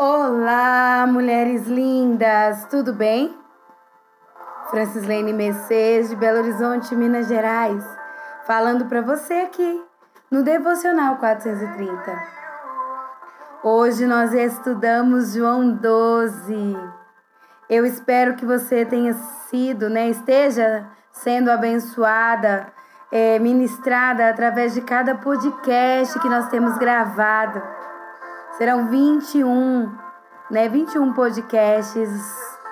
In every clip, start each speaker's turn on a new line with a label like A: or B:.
A: Olá, mulheres lindas, tudo bem? Francis Lane Mercedes, de Belo Horizonte, Minas Gerais, falando para você aqui no Devocional 430. Hoje nós estudamos João 12. Eu espero que você tenha sido, né, esteja sendo abençoada, é, ministrada através de cada podcast que nós temos gravado. Serão 21, né? 21 podcasts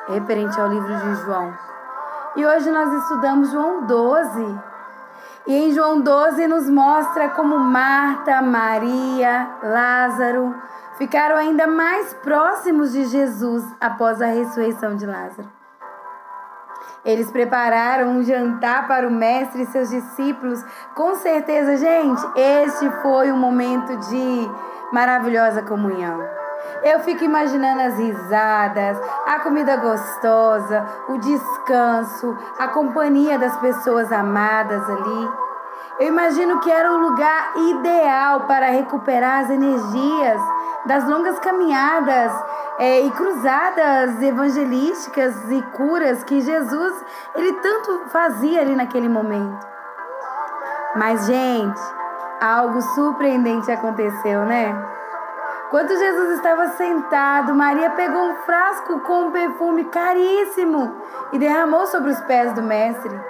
A: referente ao livro de João. E hoje nós estudamos João 12. E em João 12 nos mostra como Marta, Maria, Lázaro ficaram ainda mais próximos de Jesus após a ressurreição de Lázaro. Eles prepararam um jantar para o mestre e seus discípulos. Com certeza, gente, este foi um momento de maravilhosa comunhão. Eu fico imaginando as risadas, a comida gostosa, o descanso, a companhia das pessoas amadas ali. Eu imagino que era o lugar ideal para recuperar as energias das longas caminhadas é, e cruzadas evangelísticas e curas que Jesus ele tanto fazia ali naquele momento. Mas gente, algo surpreendente aconteceu, né? Quando Jesus estava sentado, Maria pegou um frasco com um perfume caríssimo e derramou sobre os pés do mestre.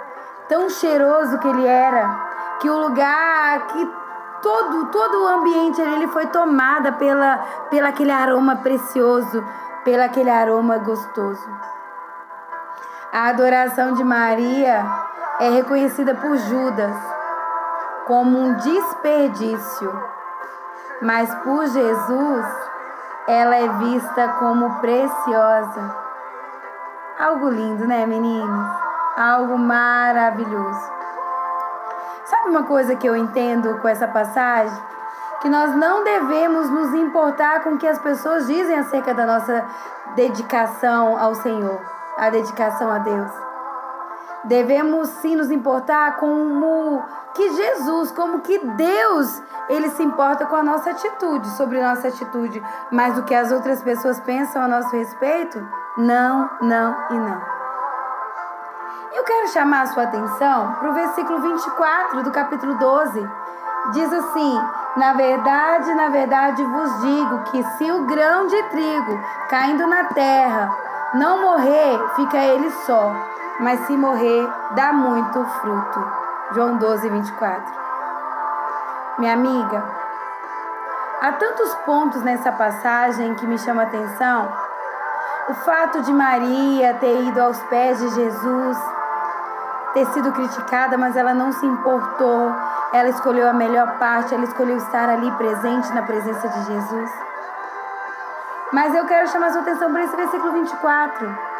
A: Tão cheiroso que ele era, que o lugar, que todo, todo o ambiente ali ele foi tomada pela, pela aquele aroma precioso, pelo aquele aroma gostoso. A adoração de Maria é reconhecida por Judas como um desperdício, mas por Jesus ela é vista como preciosa. Algo lindo, né, meninos? Algo maravilhoso. Sabe uma coisa que eu entendo com essa passagem? Que nós não devemos nos importar com o que as pessoas dizem acerca da nossa dedicação ao Senhor, a dedicação a Deus. Devemos sim nos importar como que Jesus, como que Deus, ele se importa com a nossa atitude, sobre nossa atitude, mas o que as outras pessoas pensam a nosso respeito, não, não e não. Eu quero chamar a sua atenção para o versículo 24 do capítulo 12. Diz assim: Na verdade, na verdade vos digo que se o grão de trigo caindo na terra não morrer, fica ele só mas se morrer, dá muito fruto. João 12, 24. Minha amiga, há tantos pontos nessa passagem que me chamam a atenção. O fato de Maria ter ido aos pés de Jesus, ter sido criticada, mas ela não se importou. Ela escolheu a melhor parte, ela escolheu estar ali presente na presença de Jesus. Mas eu quero chamar sua atenção para esse versículo 24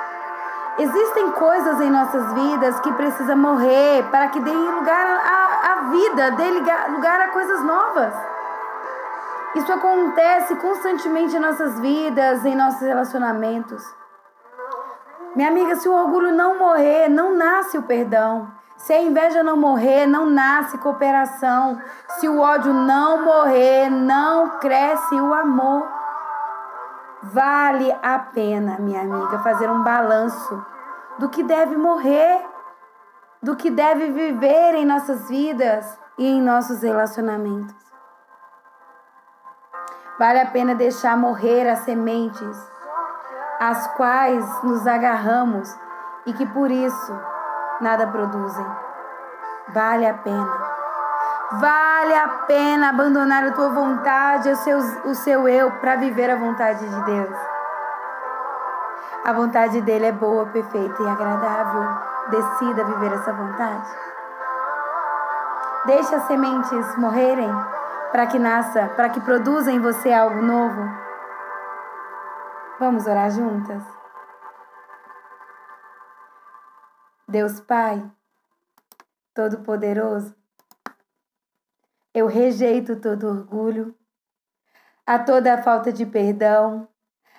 A: Existem coisas em nossas vidas que precisam morrer para que deem lugar à, à vida, dê lugar a coisas novas. Isso acontece constantemente em nossas vidas, em nossos relacionamentos. Minha amiga, se o orgulho não morrer, não nasce o perdão. Se a inveja não morrer, não nasce cooperação. Se o ódio não morrer, não cresce o amor. Vale a pena, minha amiga, fazer um balanço do que deve morrer, do que deve viver em nossas vidas e em nossos relacionamentos. Vale a pena deixar morrer as sementes, às quais nos agarramos e que por isso nada produzem. Vale a pena. Vale a pena abandonar a tua vontade, o seu, o seu eu, para viver a vontade de Deus. A vontade dele é boa, perfeita e agradável. Decida viver essa vontade. Deixe as sementes morrerem para que nasça, para que produza em você algo novo. Vamos orar juntas? Deus Pai, Todo-Poderoso, eu rejeito todo orgulho, a toda a falta de perdão,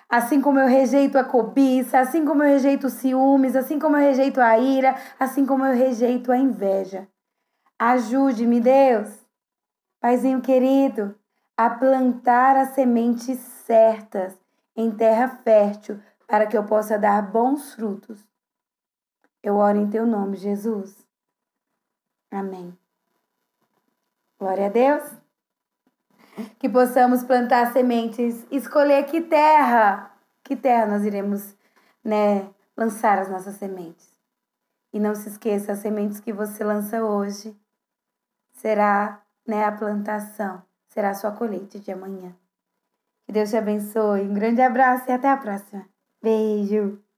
A: assim como eu rejeito a cobiça, assim como eu rejeito os ciúmes, assim como eu rejeito a ira, assim como eu rejeito a inveja. Ajude-me, Deus, Paizinho querido, a plantar as sementes certas em terra fértil, para que eu possa dar bons frutos. Eu oro em teu nome, Jesus. Amém. Glória a Deus. Que possamos plantar sementes, escolher que terra, que terra nós iremos, né, lançar as nossas sementes. E não se esqueça, as sementes que você lança hoje será, né, a plantação, será a sua colheita de amanhã. Que Deus te abençoe. Um grande abraço e até a próxima. Beijo!